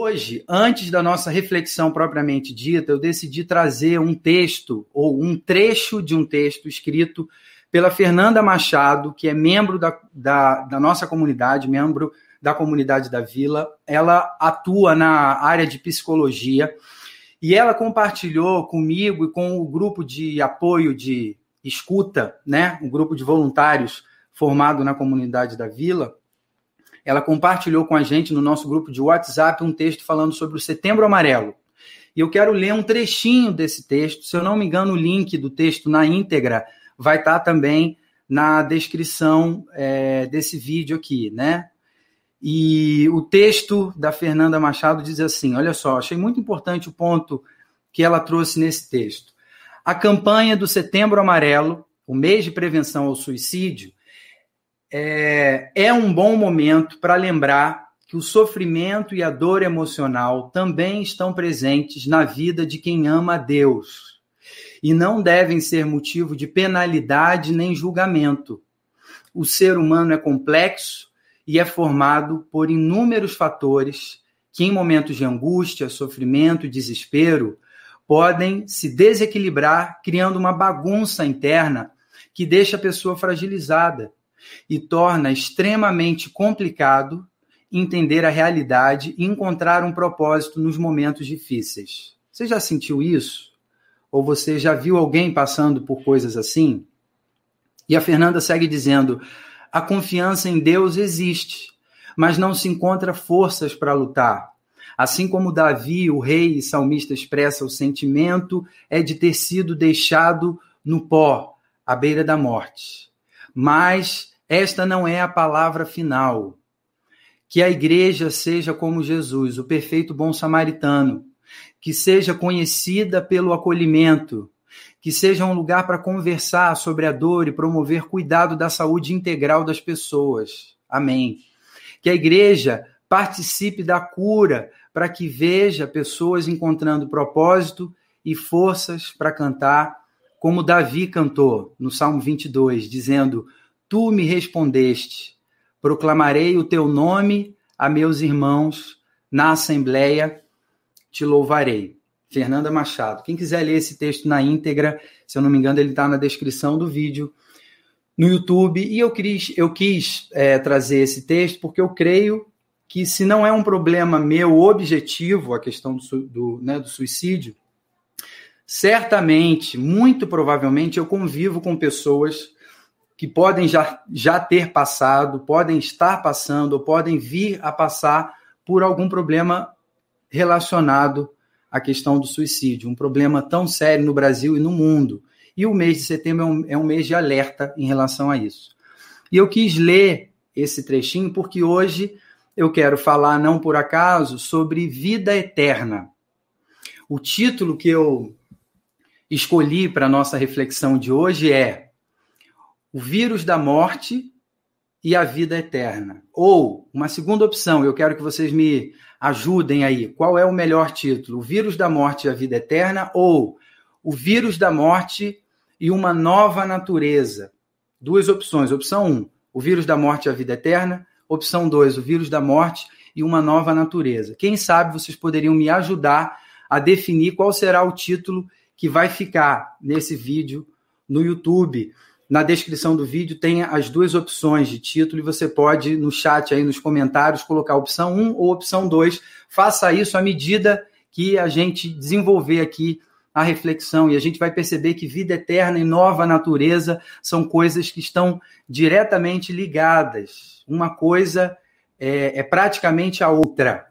Hoje, antes da nossa reflexão propriamente dita, eu decidi trazer um texto ou um trecho de um texto escrito pela Fernanda Machado, que é membro da, da, da nossa comunidade, membro da comunidade da Vila. Ela atua na área de psicologia e ela compartilhou comigo e com o grupo de apoio de escuta, né, um grupo de voluntários formado na comunidade da Vila, ela compartilhou com a gente no nosso grupo de WhatsApp um texto falando sobre o Setembro Amarelo. E eu quero ler um trechinho desse texto. Se eu não me engano, o link do texto na íntegra vai estar também na descrição é, desse vídeo aqui, né? E o texto da Fernanda Machado diz assim: olha só, achei muito importante o ponto que ela trouxe nesse texto. A campanha do Setembro Amarelo, o mês de prevenção ao suicídio, é, é um bom momento para lembrar que o sofrimento e a dor emocional também estão presentes na vida de quem ama a Deus e não devem ser motivo de penalidade nem julgamento. O ser humano é complexo e é formado por inúmeros fatores que, em momentos de angústia, sofrimento e desespero, podem se desequilibrar, criando uma bagunça interna que deixa a pessoa fragilizada e torna extremamente complicado entender a realidade e encontrar um propósito nos momentos difíceis. Você já sentiu isso? Ou você já viu alguém passando por coisas assim? E a Fernanda segue dizendo: a confiança em Deus existe, mas não se encontra forças para lutar. Assim como Davi, o rei e salmista, expressa o sentimento é de ter sido deixado no pó, à beira da morte. Mas esta não é a palavra final. Que a igreja seja como Jesus, o perfeito bom samaritano, que seja conhecida pelo acolhimento, que seja um lugar para conversar sobre a dor e promover cuidado da saúde integral das pessoas. Amém. Que a igreja participe da cura para que veja pessoas encontrando propósito e forças para cantar, como Davi cantou no Salmo 22, dizendo: Tu me respondeste, proclamarei o teu nome a meus irmãos na assembleia, te louvarei. Fernanda Machado. Quem quiser ler esse texto na íntegra, se eu não me engano, ele está na descrição do vídeo no YouTube. E eu quis, eu quis é, trazer esse texto porque eu creio que, se não é um problema meu objetivo, a questão do, do, né, do suicídio, certamente, muito provavelmente, eu convivo com pessoas que podem já, já ter passado, podem estar passando, ou podem vir a passar por algum problema relacionado à questão do suicídio, um problema tão sério no Brasil e no mundo. E o mês de setembro é um, é um mês de alerta em relação a isso. E eu quis ler esse trechinho porque hoje eu quero falar, não por acaso, sobre vida eterna. O título que eu escolhi para nossa reflexão de hoje é o vírus da morte e a vida eterna. Ou, uma segunda opção, eu quero que vocês me ajudem aí. Qual é o melhor título? O vírus da morte e a vida eterna ou o vírus da morte e uma nova natureza? Duas opções. Opção 1, um, o vírus da morte e a vida eterna. Opção 2, o vírus da morte e uma nova natureza. Quem sabe vocês poderiam me ajudar a definir qual será o título que vai ficar nesse vídeo no YouTube. Na descrição do vídeo tem as duas opções de título e você pode, no chat aí, nos comentários, colocar opção 1 ou opção 2. Faça isso à medida que a gente desenvolver aqui a reflexão e a gente vai perceber que vida eterna e nova natureza são coisas que estão diretamente ligadas. Uma coisa é, é praticamente a outra.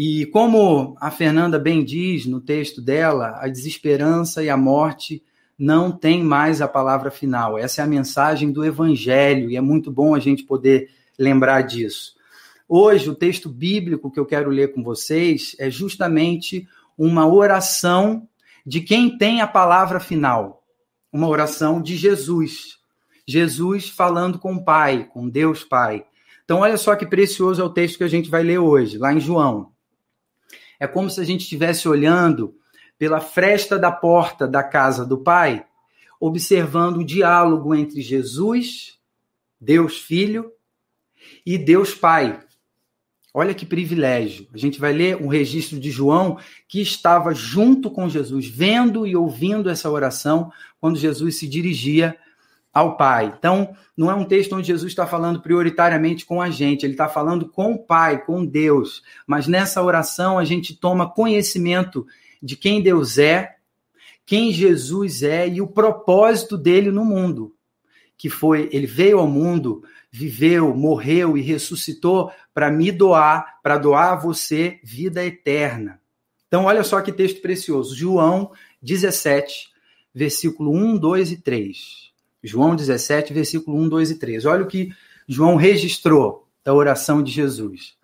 E como a Fernanda bem diz no texto dela, a desesperança e a morte não tem mais a palavra final. Essa é a mensagem do Evangelho e é muito bom a gente poder lembrar disso. Hoje, o texto bíblico que eu quero ler com vocês é justamente uma oração de quem tem a palavra final. Uma oração de Jesus. Jesus falando com o Pai, com Deus Pai. Então, olha só que precioso é o texto que a gente vai ler hoje, lá em João. É como se a gente estivesse olhando pela fresta da porta da casa do Pai, observando o diálogo entre Jesus, Deus Filho, e Deus Pai. Olha que privilégio. A gente vai ler um registro de João que estava junto com Jesus, vendo e ouvindo essa oração quando Jesus se dirigia ao Pai. Então, não é um texto onde Jesus está falando prioritariamente com a gente, ele está falando com o Pai, com Deus. Mas nessa oração a gente toma conhecimento de quem Deus é, quem Jesus é e o propósito dele no mundo. Que foi, ele veio ao mundo, viveu, morreu e ressuscitou para me doar, para doar a você vida eterna. Então, olha só que texto precioso. João 17, versículo 1, 2 e 3. João 17, versículo 1, 2 e 3. Olha o que João registrou da oração de Jesus.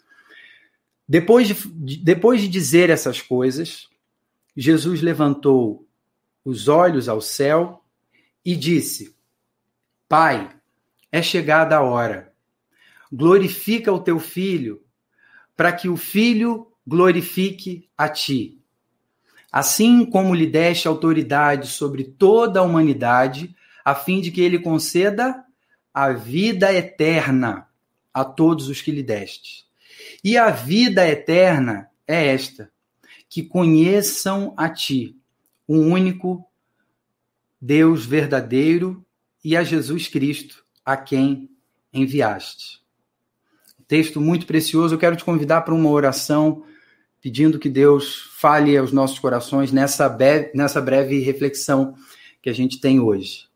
Depois de, depois de dizer essas coisas, Jesus levantou os olhos ao céu e disse: Pai, é chegada a hora. Glorifica o teu filho, para que o filho glorifique a ti. Assim como lhe deste autoridade sobre toda a humanidade, a fim de que ele conceda a vida eterna a todos os que lhe deste. E a vida eterna é esta: que conheçam a ti, o único Deus verdadeiro e a Jesus Cristo, a quem enviaste. Texto muito precioso. Eu quero te convidar para uma oração pedindo que Deus fale aos nossos corações nessa breve, nessa breve reflexão que a gente tem hoje.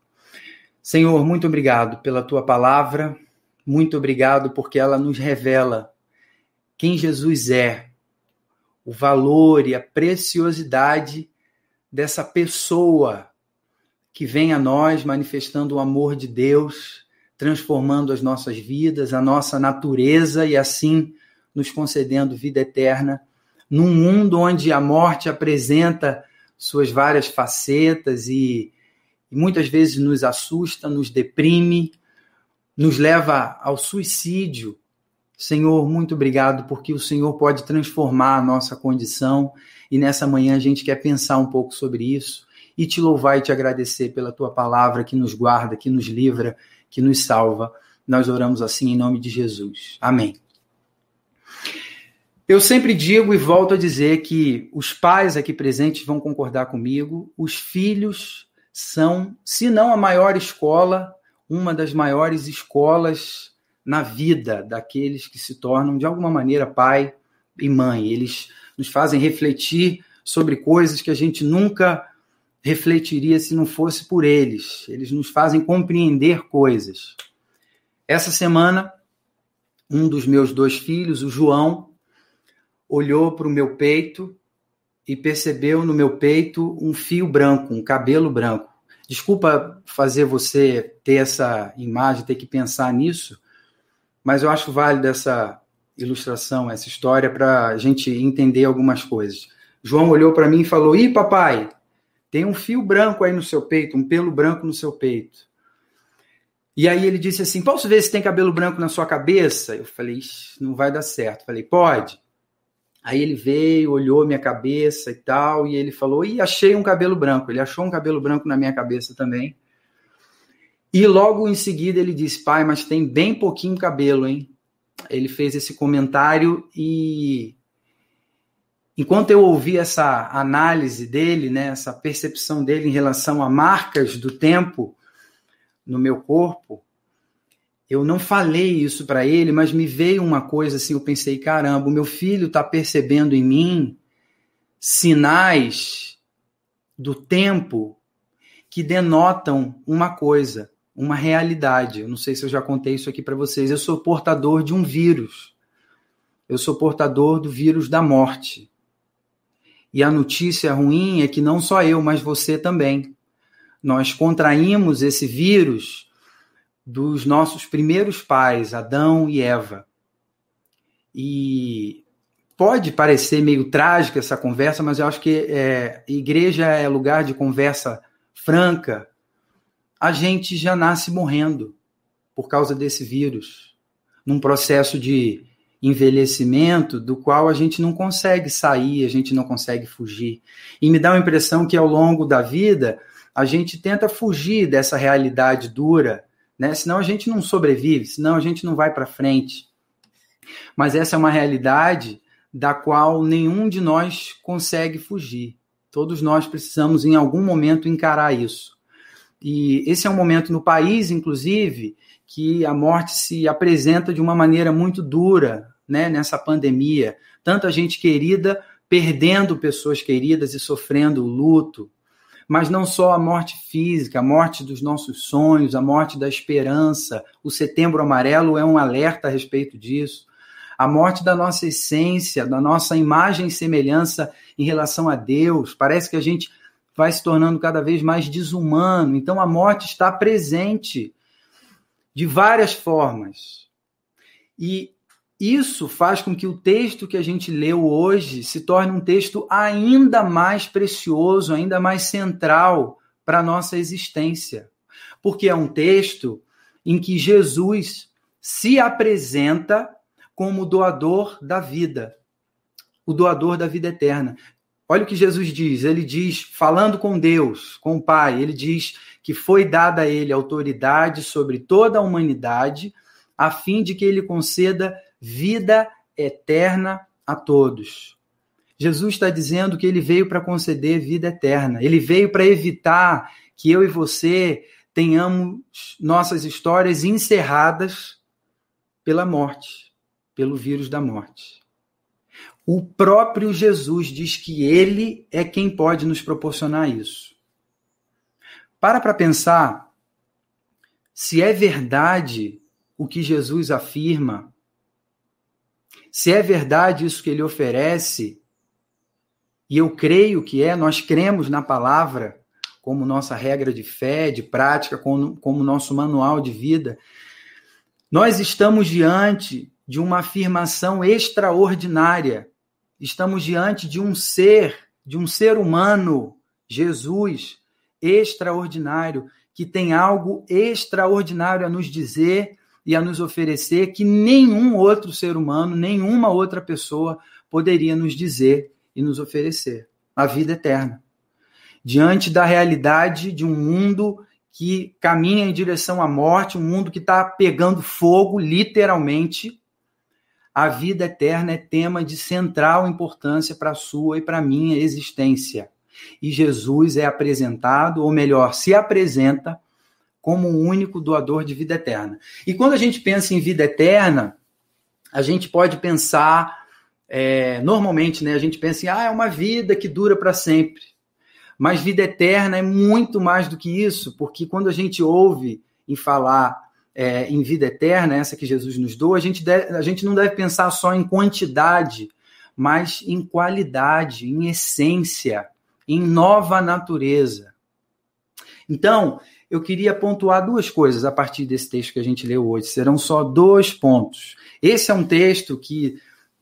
Senhor, muito obrigado pela tua palavra, muito obrigado porque ela nos revela quem Jesus é, o valor e a preciosidade dessa pessoa que vem a nós manifestando o amor de Deus, transformando as nossas vidas, a nossa natureza e assim nos concedendo vida eterna num mundo onde a morte apresenta suas várias facetas e e muitas vezes nos assusta, nos deprime, nos leva ao suicídio. Senhor, muito obrigado porque o Senhor pode transformar a nossa condição e nessa manhã a gente quer pensar um pouco sobre isso e te louvar e te agradecer pela tua palavra que nos guarda, que nos livra, que nos salva. Nós oramos assim em nome de Jesus. Amém. Eu sempre digo e volto a dizer que os pais aqui presentes vão concordar comigo, os filhos são, se não a maior escola, uma das maiores escolas na vida daqueles que se tornam, de alguma maneira, pai e mãe. Eles nos fazem refletir sobre coisas que a gente nunca refletiria se não fosse por eles. Eles nos fazem compreender coisas. Essa semana, um dos meus dois filhos, o João, olhou para o meu peito e percebeu no meu peito um fio branco, um cabelo branco. Desculpa fazer você ter essa imagem, ter que pensar nisso, mas eu acho válido essa ilustração, essa história, para a gente entender algumas coisas. João olhou para mim e falou: Ih, papai, tem um fio branco aí no seu peito, um pelo branco no seu peito. E aí ele disse assim: Posso ver se tem cabelo branco na sua cabeça? Eu falei: Não vai dar certo. falei: Pode. Aí ele veio, olhou minha cabeça e tal, e ele falou: e achei um cabelo branco. Ele achou um cabelo branco na minha cabeça também. E logo em seguida ele disse: pai, mas tem bem pouquinho cabelo, hein? Ele fez esse comentário e enquanto eu ouvi essa análise dele, né, essa percepção dele em relação a marcas do tempo no meu corpo, eu não falei isso para ele, mas me veio uma coisa assim, eu pensei, caramba, o meu filho está percebendo em mim sinais do tempo que denotam uma coisa, uma realidade. Eu não sei se eu já contei isso aqui para vocês. Eu sou portador de um vírus. Eu sou portador do vírus da morte. E a notícia ruim é que não só eu, mas você também. Nós contraímos esse vírus dos nossos primeiros pais, Adão e Eva. E pode parecer meio trágica essa conversa, mas eu acho que é, igreja é lugar de conversa franca. A gente já nasce morrendo por causa desse vírus, num processo de envelhecimento do qual a gente não consegue sair, a gente não consegue fugir. E me dá a impressão que ao longo da vida a gente tenta fugir dessa realidade dura né? Senão a gente não sobrevive, senão a gente não vai para frente. Mas essa é uma realidade da qual nenhum de nós consegue fugir. Todos nós precisamos, em algum momento, encarar isso. E esse é um momento no país, inclusive, que a morte se apresenta de uma maneira muito dura, né, nessa pandemia. Tanta gente querida perdendo pessoas queridas e sofrendo o luto. Mas não só a morte física, a morte dos nossos sonhos, a morte da esperança. O Setembro Amarelo é um alerta a respeito disso. A morte da nossa essência, da nossa imagem e semelhança em relação a Deus. Parece que a gente vai se tornando cada vez mais desumano. Então a morte está presente de várias formas. E isso faz com que o texto que a gente leu hoje se torne um texto ainda mais precioso, ainda mais central para a nossa existência. Porque é um texto em que Jesus se apresenta como doador da vida, o doador da vida eterna. Olha o que Jesus diz. Ele diz, falando com Deus, com o Pai, ele diz que foi dada a ele autoridade sobre toda a humanidade, a fim de que ele conceda vida eterna a todos. Jesus está dizendo que ele veio para conceder vida eterna. Ele veio para evitar que eu e você tenhamos nossas histórias encerradas pela morte, pelo vírus da morte. O próprio Jesus diz que ele é quem pode nos proporcionar isso. Para para pensar se é verdade o que Jesus afirma se é verdade isso que ele oferece, e eu creio que é, nós cremos na palavra como nossa regra de fé, de prática, como, como nosso manual de vida, nós estamos diante de uma afirmação extraordinária. Estamos diante de um ser, de um ser humano, Jesus, extraordinário, que tem algo extraordinário a nos dizer e a nos oferecer que nenhum outro ser humano, nenhuma outra pessoa poderia nos dizer e nos oferecer a vida eterna. Diante da realidade de um mundo que caminha em direção à morte, um mundo que está pegando fogo, literalmente, a vida eterna é tema de central importância para a sua e para a minha existência. E Jesus é apresentado, ou melhor, se apresenta como o único doador de vida eterna. E quando a gente pensa em vida eterna, a gente pode pensar, é, normalmente, né, a gente pensa em, ah, é uma vida que dura para sempre. Mas vida eterna é muito mais do que isso, porque quando a gente ouve em falar é, em vida eterna, essa que Jesus nos deu, a gente, a gente não deve pensar só em quantidade, mas em qualidade, em essência, em nova natureza. Então, eu queria pontuar duas coisas a partir desse texto que a gente leu hoje. Serão só dois pontos. Esse é um texto que,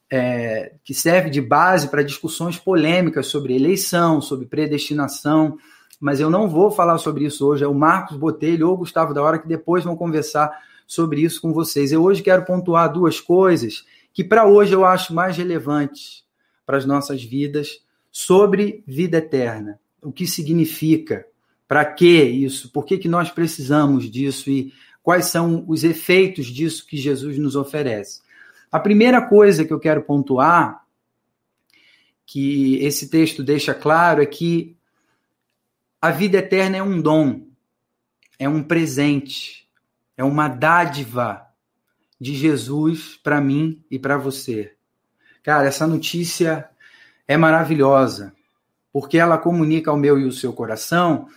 é, que serve de base para discussões polêmicas sobre eleição, sobre predestinação, mas eu não vou falar sobre isso hoje. É o Marcos Botelho ou o Gustavo da Hora que depois vão conversar sobre isso com vocês. Eu hoje quero pontuar duas coisas que para hoje eu acho mais relevantes para as nossas vidas sobre vida eterna. O que significa para que isso? Por que, que nós precisamos disso e quais são os efeitos disso que Jesus nos oferece? A primeira coisa que eu quero pontuar, que esse texto deixa claro, é que a vida eterna é um dom, é um presente, é uma dádiva de Jesus para mim e para você. Cara, essa notícia é maravilhosa, porque ela comunica ao meu e o seu coração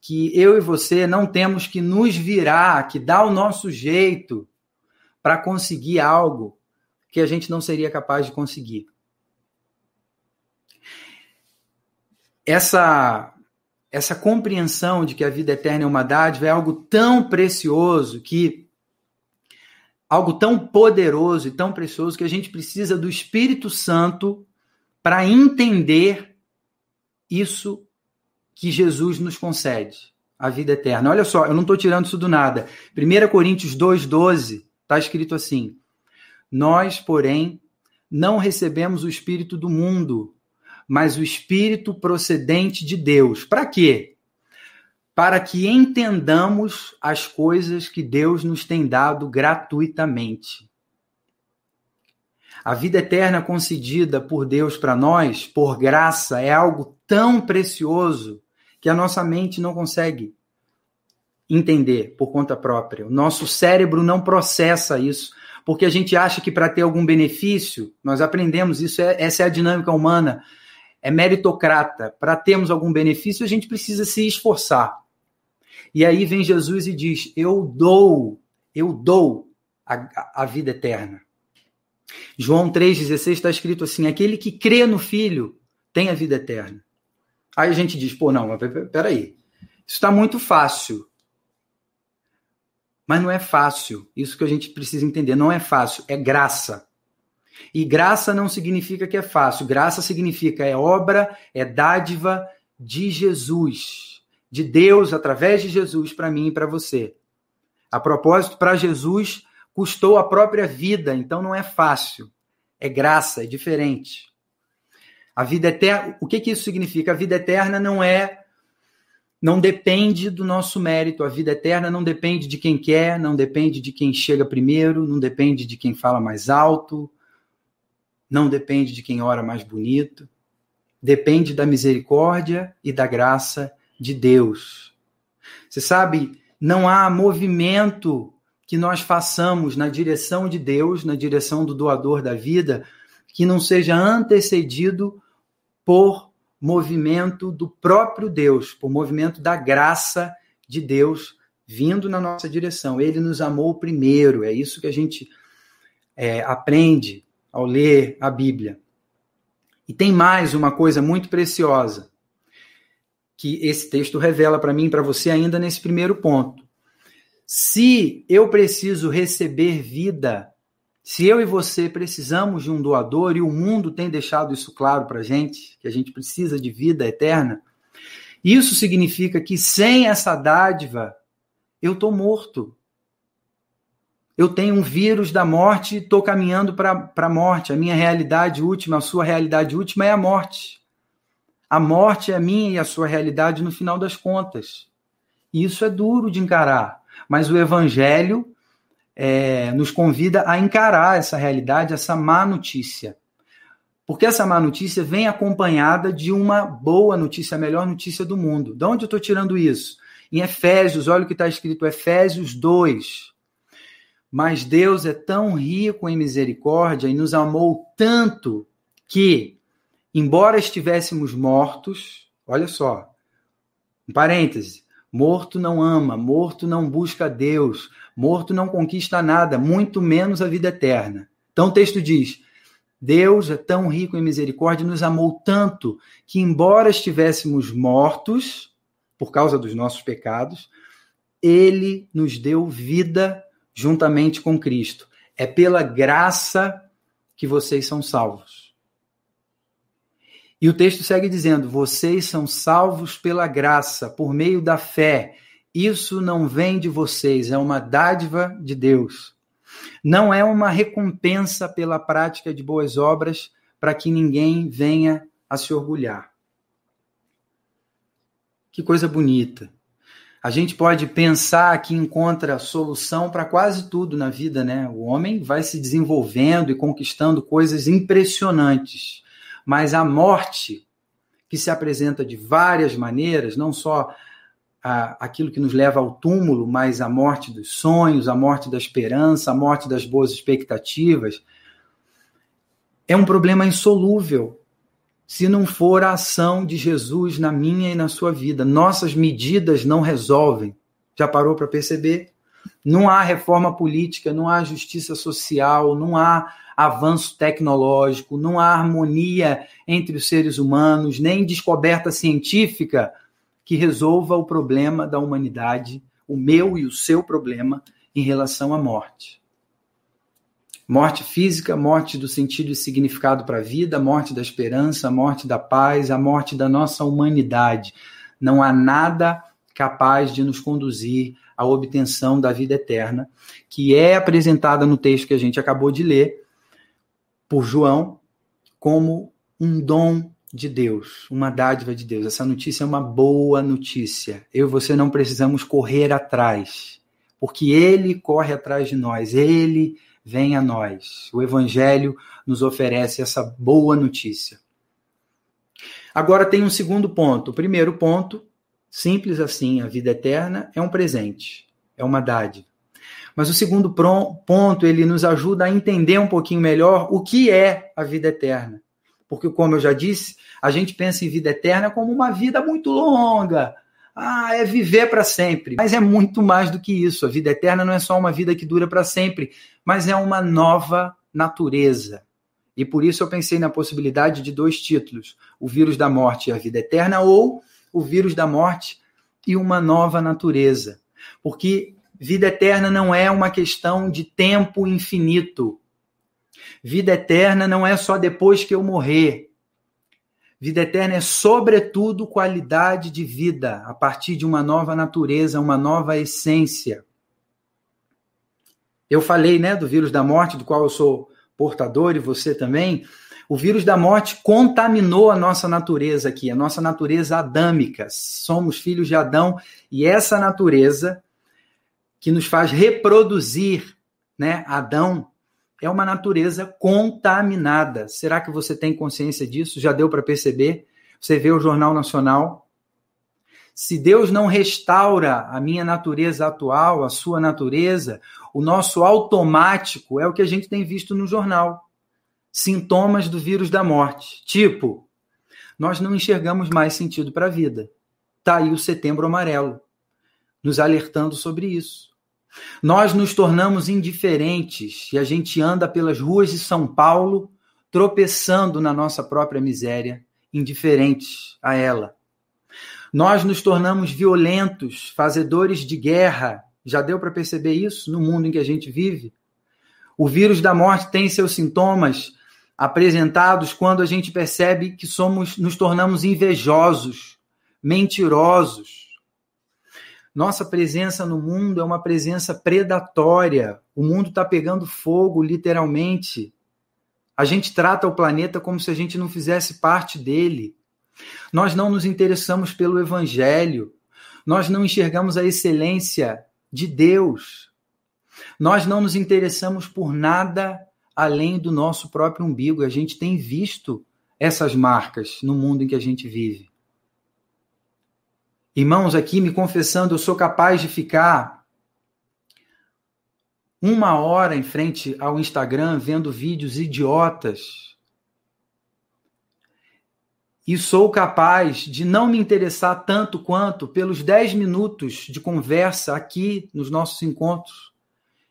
que eu e você não temos que nos virar, que dar o nosso jeito para conseguir algo que a gente não seria capaz de conseguir. Essa essa compreensão de que a vida eterna é uma dádiva é algo tão precioso que algo tão poderoso e tão precioso que a gente precisa do Espírito Santo para entender isso que Jesus nos concede, a vida eterna. Olha só, eu não estou tirando isso do nada. 1 Coríntios 2,12 está escrito assim: Nós, porém, não recebemos o Espírito do mundo, mas o Espírito procedente de Deus. Para quê? Para que entendamos as coisas que Deus nos tem dado gratuitamente. A vida eterna concedida por Deus para nós, por graça, é algo tão precioso que a nossa mente não consegue entender por conta própria. O nosso cérebro não processa isso, porque a gente acha que para ter algum benefício, nós aprendemos isso, é, essa é a dinâmica humana, é meritocrata. Para termos algum benefício, a gente precisa se esforçar. E aí vem Jesus e diz: Eu dou, eu dou a, a vida eterna. João 3,16 está escrito assim: aquele que crê no Filho tem a vida eterna. Aí a gente diz: pô, não, mas peraí, isso está muito fácil. Mas não é fácil. Isso que a gente precisa entender. Não é fácil, é graça. E graça não significa que é fácil. Graça significa é obra, é dádiva de Jesus, de Deus através de Jesus para mim e para você. A propósito, para Jesus custou a própria vida, então não é fácil. É graça, é diferente. A vida eterna, o que, que isso significa? A vida eterna não é não depende do nosso mérito. A vida eterna não depende de quem quer, não depende de quem chega primeiro, não depende de quem fala mais alto, não depende de quem ora mais bonito. Depende da misericórdia e da graça de Deus. Você sabe, não há movimento que nós façamos na direção de Deus, na direção do doador da vida, que não seja antecedido por movimento do próprio Deus, por movimento da graça de Deus vindo na nossa direção. Ele nos amou primeiro, é isso que a gente é, aprende ao ler a Bíblia. E tem mais uma coisa muito preciosa que esse texto revela para mim e para você ainda nesse primeiro ponto. Se eu preciso receber vida, se eu e você precisamos de um doador e o mundo tem deixado isso claro para gente, que a gente precisa de vida eterna, isso significa que sem essa dádiva eu estou morto. Eu tenho um vírus da morte e estou caminhando para a morte. A minha realidade última, a sua realidade última é a morte. A morte é a minha e a sua realidade no final das contas. E isso é duro de encarar. Mas o Evangelho é, nos convida a encarar essa realidade, essa má notícia. Porque essa má notícia vem acompanhada de uma boa notícia, a melhor notícia do mundo. De onde eu estou tirando isso? Em Efésios, olha o que está escrito, Efésios 2. Mas Deus é tão rico em misericórdia e nos amou tanto que, embora estivéssemos mortos, olha só, um parêntese, Morto não ama, morto não busca Deus, morto não conquista nada, muito menos a vida eterna. Então o texto diz: Deus é tão rico em misericórdia nos amou tanto que, embora estivéssemos mortos por causa dos nossos pecados, ele nos deu vida juntamente com Cristo. É pela graça que vocês são salvos. E o texto segue dizendo: Vocês são salvos pela graça, por meio da fé. Isso não vem de vocês, é uma dádiva de Deus. Não é uma recompensa pela prática de boas obras para que ninguém venha a se orgulhar. Que coisa bonita. A gente pode pensar que encontra solução para quase tudo na vida, né? O homem vai se desenvolvendo e conquistando coisas impressionantes mas a morte, que se apresenta de várias maneiras, não só aquilo que nos leva ao túmulo, mas a morte dos sonhos, a morte da esperança, a morte das boas expectativas, é um problema insolúvel se não for a ação de Jesus na minha e na sua vida. Nossas medidas não resolvem. Já parou para perceber? Não há reforma política, não há justiça social, não há avanço tecnológico, não há harmonia entre os seres humanos, nem descoberta científica que resolva o problema da humanidade, o meu e o seu problema em relação à morte. Morte física, morte do sentido e significado para a vida, morte da esperança, morte da paz, a morte da nossa humanidade. Não há nada capaz de nos conduzir à obtenção da vida eterna, que é apresentada no texto que a gente acabou de ler, por João como um dom de Deus, uma dádiva de Deus. Essa notícia é uma boa notícia. Eu e você não precisamos correr atrás, porque Ele corre atrás de nós, Ele vem a nós. O Evangelho nos oferece essa boa notícia. Agora tem um segundo ponto. O primeiro ponto, simples assim, a vida eterna é um presente, é uma dádiva. Mas o segundo ponto, ele nos ajuda a entender um pouquinho melhor o que é a vida eterna. Porque, como eu já disse, a gente pensa em vida eterna como uma vida muito longa. Ah, é viver para sempre. Mas é muito mais do que isso. A vida eterna não é só uma vida que dura para sempre, mas é uma nova natureza. E por isso eu pensei na possibilidade de dois títulos: O vírus da morte e a vida eterna, ou O vírus da morte e uma nova natureza. Porque vida eterna não é uma questão de tempo infinito. Vida eterna não é só depois que eu morrer. Vida eterna é, sobretudo, qualidade de vida, a partir de uma nova natureza, uma nova essência. Eu falei né, do vírus da morte, do qual eu sou portador e você também. O vírus da morte contaminou a nossa natureza aqui, a nossa natureza adâmica. Somos filhos de Adão e essa natureza que nos faz reproduzir, né, Adão, é uma natureza contaminada. Será que você tem consciência disso? Já deu para perceber? Você vê o Jornal Nacional. Se Deus não restaura a minha natureza atual, a sua natureza, o nosso automático é o que a gente tem visto no jornal. Sintomas do vírus da morte. Tipo, nós não enxergamos mais sentido para a vida. Está aí o setembro amarelo, nos alertando sobre isso. Nós nos tornamos indiferentes e a gente anda pelas ruas de São Paulo tropeçando na nossa própria miséria, indiferentes a ela. Nós nos tornamos violentos, fazedores de guerra. Já deu para perceber isso no mundo em que a gente vive? O vírus da morte tem seus sintomas apresentados quando a gente percebe que somos nos tornamos invejosos, mentirosos, nossa presença no mundo é uma presença predatória. O mundo está pegando fogo, literalmente. A gente trata o planeta como se a gente não fizesse parte dele. Nós não nos interessamos pelo evangelho. Nós não enxergamos a excelência de Deus. Nós não nos interessamos por nada além do nosso próprio umbigo. A gente tem visto essas marcas no mundo em que a gente vive. Irmãos, aqui me confessando, eu sou capaz de ficar uma hora em frente ao Instagram vendo vídeos idiotas. E sou capaz de não me interessar tanto quanto pelos 10 minutos de conversa aqui nos nossos encontros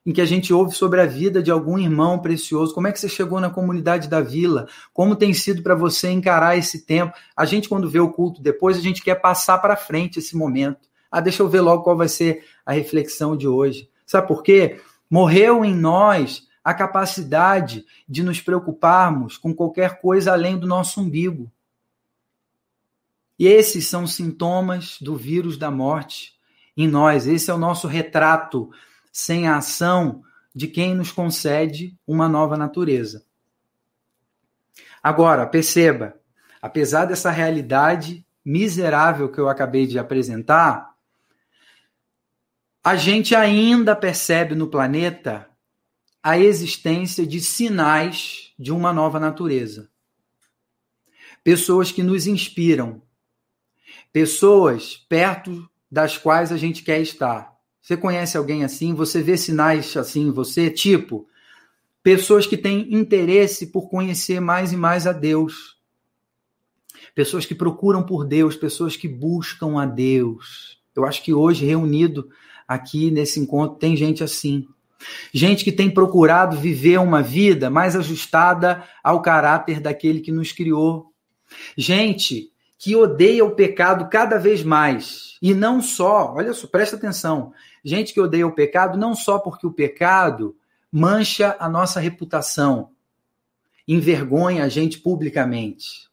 em que a gente ouve sobre a vida de algum irmão precioso. Como é que você chegou na comunidade da vila? Como tem sido para você encarar esse tempo? A gente, quando vê o culto depois, a gente quer passar para frente esse momento. Ah, deixa eu ver logo qual vai ser a reflexão de hoje. Sabe por quê? Morreu em nós a capacidade de nos preocuparmos com qualquer coisa além do nosso umbigo. E esses são sintomas do vírus da morte em nós. Esse é o nosso retrato sem a ação de quem nos concede uma nova natureza. Agora, perceba, apesar dessa realidade miserável que eu acabei de apresentar, a gente ainda percebe no planeta a existência de sinais de uma nova natureza. Pessoas que nos inspiram, pessoas perto das quais a gente quer estar. Você conhece alguém assim? Você vê sinais assim em você? Tipo, pessoas que têm interesse por conhecer mais e mais a Deus. Pessoas que procuram por Deus, pessoas que buscam a Deus. Eu acho que hoje, reunido aqui nesse encontro, tem gente assim. Gente que tem procurado viver uma vida mais ajustada ao caráter daquele que nos criou. Gente que odeia o pecado cada vez mais. E não só, olha só, presta atenção. Gente que odeia o pecado não só porque o pecado mancha a nossa reputação, envergonha a gente publicamente,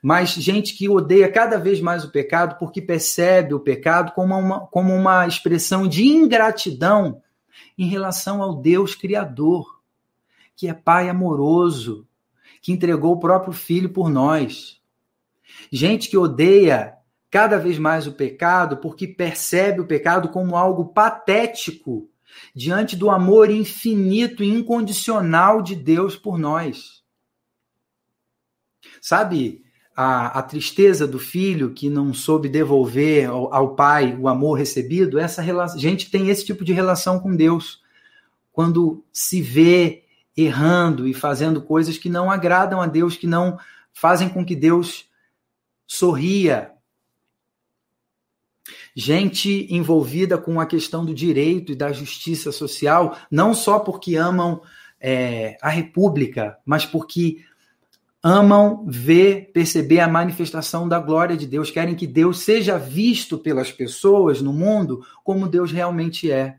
mas gente que odeia cada vez mais o pecado porque percebe o pecado como uma, como uma expressão de ingratidão em relação ao Deus Criador, que é Pai amoroso, que entregou o próprio Filho por nós. Gente que odeia cada vez mais o pecado porque percebe o pecado como algo patético diante do amor infinito e incondicional de Deus por nós. Sabe a, a tristeza do filho que não soube devolver ao, ao pai o amor recebido? Essa relação, gente tem esse tipo de relação com Deus. Quando se vê errando e fazendo coisas que não agradam a Deus, que não fazem com que Deus sorria. Gente envolvida com a questão do direito e da justiça social, não só porque amam é, a República, mas porque amam ver, perceber a manifestação da glória de Deus, querem que Deus seja visto pelas pessoas no mundo como Deus realmente é.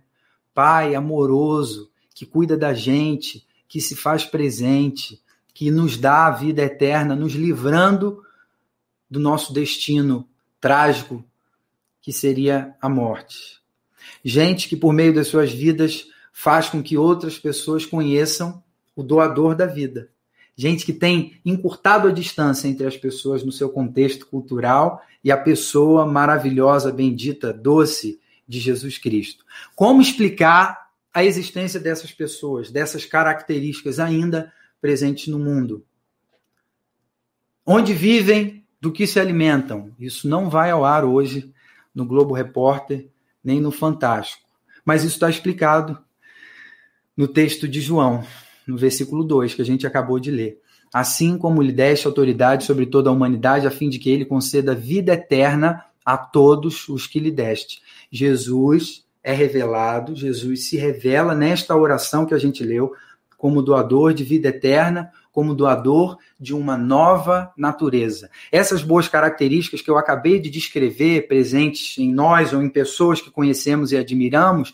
Pai amoroso, que cuida da gente, que se faz presente, que nos dá a vida eterna, nos livrando do nosso destino trágico, que seria a morte. Gente que, por meio das suas vidas, faz com que outras pessoas conheçam o doador da vida. Gente que tem encurtado a distância entre as pessoas no seu contexto cultural e a pessoa maravilhosa, bendita, doce de Jesus Cristo. Como explicar a existência dessas pessoas, dessas características ainda presentes no mundo. Onde vivem, do que se alimentam. Isso não vai ao ar hoje no Globo Repórter, nem no Fantástico. Mas isso está explicado no texto de João, no versículo 2, que a gente acabou de ler. Assim como lhe deste autoridade sobre toda a humanidade, a fim de que ele conceda vida eterna a todos os que lhe deste. Jesus é revelado, Jesus se revela nesta oração que a gente leu, como doador de vida eterna, como doador de uma nova natureza. Essas boas características que eu acabei de descrever, presentes em nós ou em pessoas que conhecemos e admiramos,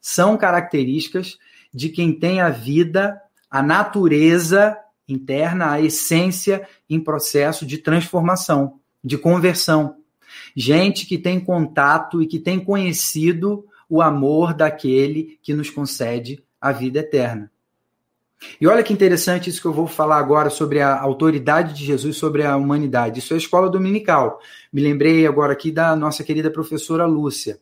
são características de quem tem a vida, a natureza interna, a essência em processo de transformação, de conversão. Gente que tem contato e que tem conhecido o amor daquele que nos concede a vida eterna. E olha que interessante isso que eu vou falar agora sobre a autoridade de Jesus sobre a humanidade. Isso é a escola dominical. Me lembrei agora aqui da nossa querida professora Lúcia.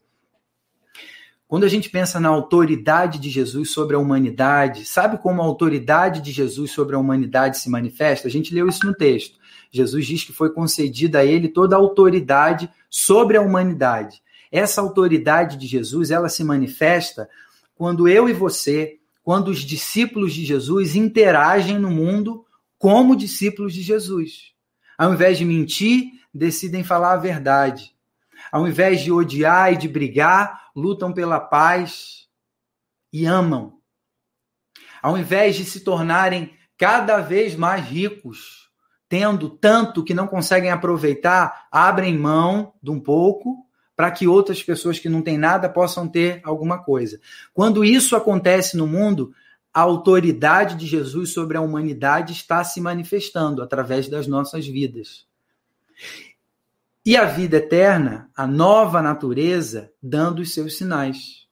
Quando a gente pensa na autoridade de Jesus sobre a humanidade, sabe como a autoridade de Jesus sobre a humanidade se manifesta? A gente leu isso no texto. Jesus diz que foi concedida a ele toda a autoridade sobre a humanidade. Essa autoridade de Jesus, ela se manifesta quando eu e você, quando os discípulos de Jesus interagem no mundo como discípulos de Jesus. Ao invés de mentir, decidem falar a verdade. Ao invés de odiar e de brigar, lutam pela paz e amam. Ao invés de se tornarem cada vez mais ricos, tendo tanto que não conseguem aproveitar, abrem mão de um pouco para que outras pessoas que não têm nada possam ter alguma coisa. Quando isso acontece no mundo, a autoridade de Jesus sobre a humanidade está se manifestando através das nossas vidas. E a vida eterna, a nova natureza, dando os seus sinais.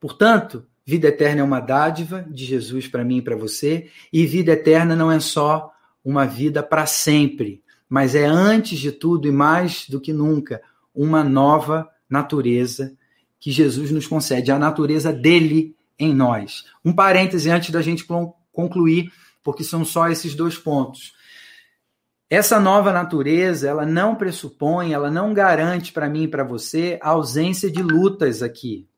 Portanto, vida eterna é uma dádiva de Jesus para mim e para você, e vida eterna não é só uma vida para sempre, mas é antes de tudo e mais do que nunca uma nova natureza que Jesus nos concede, a natureza dele em nós. Um parêntese antes da gente concluir, porque são só esses dois pontos. Essa nova natureza, ela não pressupõe, ela não garante para mim e para você a ausência de lutas aqui.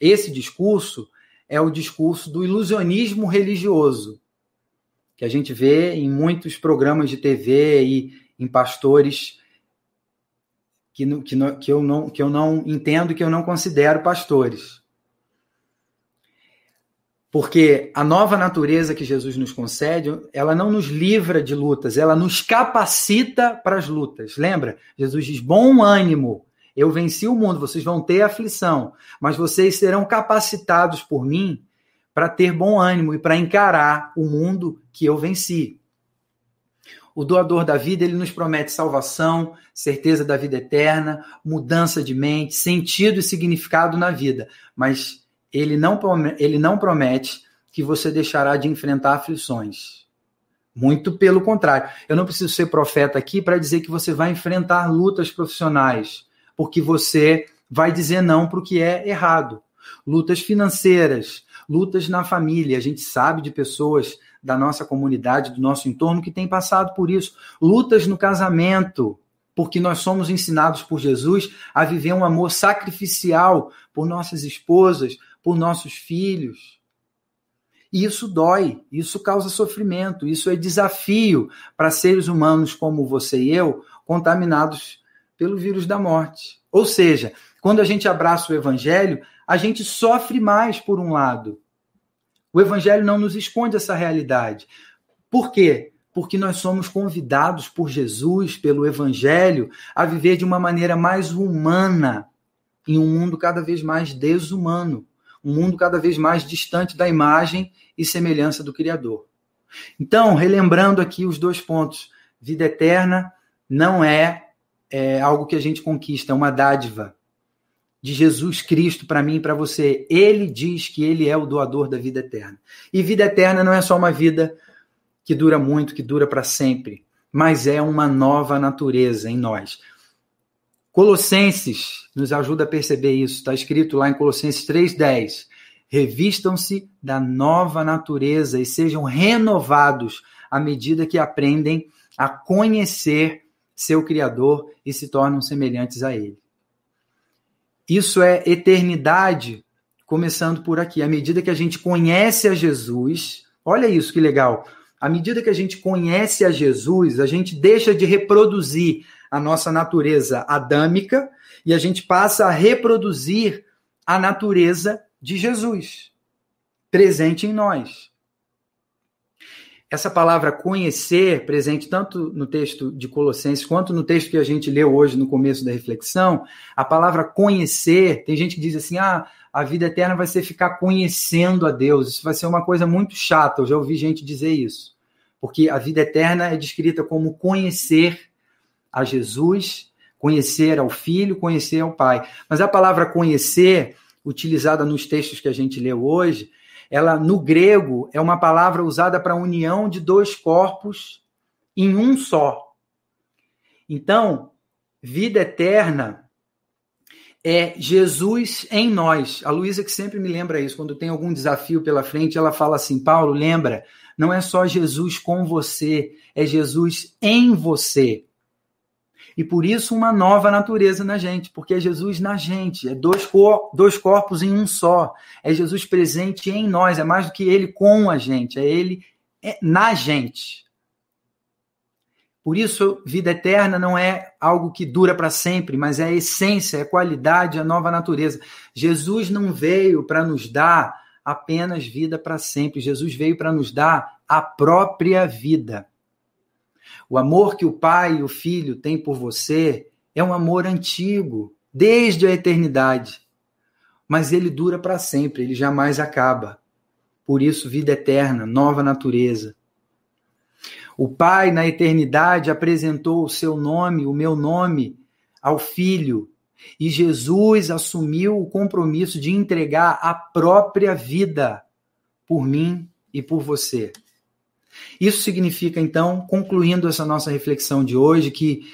Esse discurso é o discurso do ilusionismo religioso, que a gente vê em muitos programas de TV e em pastores que, que, que, eu não, que eu não entendo que eu não considero pastores. Porque a nova natureza que Jesus nos concede, ela não nos livra de lutas, ela nos capacita para as lutas. Lembra? Jesus diz: bom ânimo, eu venci o mundo, vocês vão ter aflição, mas vocês serão capacitados por mim para ter bom ânimo e para encarar o mundo que eu venci. O doador da vida, ele nos promete salvação, certeza da vida eterna, mudança de mente, sentido e significado na vida. Mas ele não, ele não promete que você deixará de enfrentar aflições. Muito pelo contrário. Eu não preciso ser profeta aqui para dizer que você vai enfrentar lutas profissionais, porque você vai dizer não para o que é errado. lutas financeiras, lutas na família. A gente sabe de pessoas da nossa comunidade, do nosso entorno, que têm passado por isso. Lutas no casamento, porque nós somos ensinados por Jesus a viver um amor sacrificial por nossas esposas, por nossos filhos. E isso dói, isso causa sofrimento, isso é desafio para seres humanos como você e eu, contaminados pelo vírus da morte. Ou seja, quando a gente abraça o evangelho, a gente sofre mais por um lado. O evangelho não nos esconde essa realidade. Por quê? Porque nós somos convidados por Jesus, pelo evangelho, a viver de uma maneira mais humana em um mundo cada vez mais desumano, um mundo cada vez mais distante da imagem e semelhança do Criador. Então, relembrando aqui os dois pontos: vida eterna não é, é algo que a gente conquista, é uma dádiva de Jesus Cristo para mim e para você. Ele diz que ele é o doador da vida eterna. E vida eterna não é só uma vida que dura muito, que dura para sempre, mas é uma nova natureza em nós. Colossenses nos ajuda a perceber isso. Está escrito lá em Colossenses 3,10. Revistam-se da nova natureza e sejam renovados à medida que aprendem a conhecer seu Criador e se tornam semelhantes a Ele. Isso é eternidade, começando por aqui. À medida que a gente conhece a Jesus, olha isso que legal. À medida que a gente conhece a Jesus, a gente deixa de reproduzir a nossa natureza adâmica e a gente passa a reproduzir a natureza de Jesus, presente em nós. Essa palavra conhecer, presente tanto no texto de Colossenses quanto no texto que a gente leu hoje no começo da reflexão, a palavra conhecer, tem gente que diz assim: ah, a vida eterna vai ser ficar conhecendo a Deus. Isso vai ser uma coisa muito chata. Eu já ouvi gente dizer isso. Porque a vida eterna é descrita como conhecer a Jesus, conhecer ao Filho, conhecer ao Pai. Mas a palavra conhecer, utilizada nos textos que a gente leu hoje, ela no grego é uma palavra usada para a união de dois corpos em um só. Então, vida eterna é Jesus em nós. A Luísa que sempre me lembra isso, quando tem algum desafio pela frente, ela fala assim: "Paulo, lembra, não é só Jesus com você, é Jesus em você". E por isso uma nova natureza na gente, porque é Jesus na gente, é dois, cor dois corpos em um só. É Jesus presente em nós, é mais do que ele com a gente, é ele é na gente. Por isso, vida eterna não é algo que dura para sempre, mas é a essência, é a qualidade, a nova natureza. Jesus não veio para nos dar apenas vida para sempre, Jesus veio para nos dar a própria vida. O amor que o pai e o filho têm por você é um amor antigo, desde a eternidade. Mas ele dura para sempre, ele jamais acaba. Por isso, vida eterna, nova natureza. O Pai, na eternidade, apresentou o seu nome, o meu nome, ao Filho. E Jesus assumiu o compromisso de entregar a própria vida por mim e por você. Isso significa, então, concluindo essa nossa reflexão de hoje, que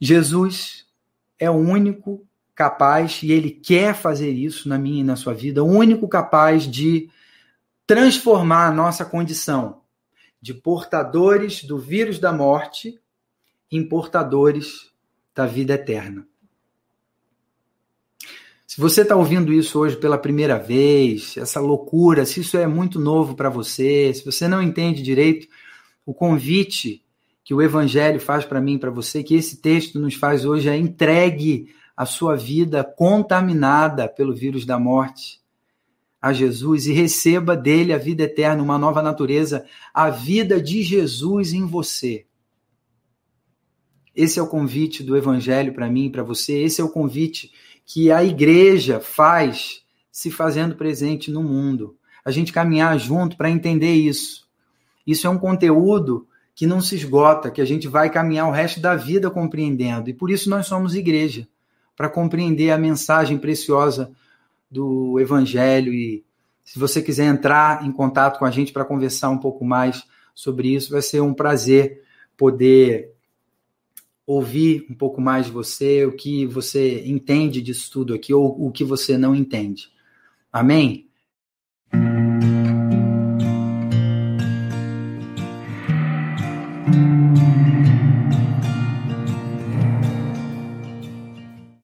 Jesus é o único capaz, e ele quer fazer isso na minha e na sua vida, o único capaz de transformar a nossa condição de portadores do vírus da morte em portadores da vida eterna. Se você está ouvindo isso hoje pela primeira vez, essa loucura, se isso é muito novo para você, se você não entende direito, o convite que o Evangelho faz para mim, para você, que esse texto nos faz hoje é entregue a sua vida contaminada pelo vírus da morte a Jesus e receba dele a vida eterna, uma nova natureza, a vida de Jesus em você. Esse é o convite do Evangelho para mim e para você, esse é o convite que a igreja faz se fazendo presente no mundo. A gente caminhar junto para entender isso. Isso é um conteúdo que não se esgota, que a gente vai caminhar o resto da vida compreendendo. E por isso nós somos igreja, para compreender a mensagem preciosa do Evangelho. E se você quiser entrar em contato com a gente para conversar um pouco mais sobre isso, vai ser um prazer poder ouvir um pouco mais de você, o que você entende disso tudo aqui ou o que você não entende. Amém?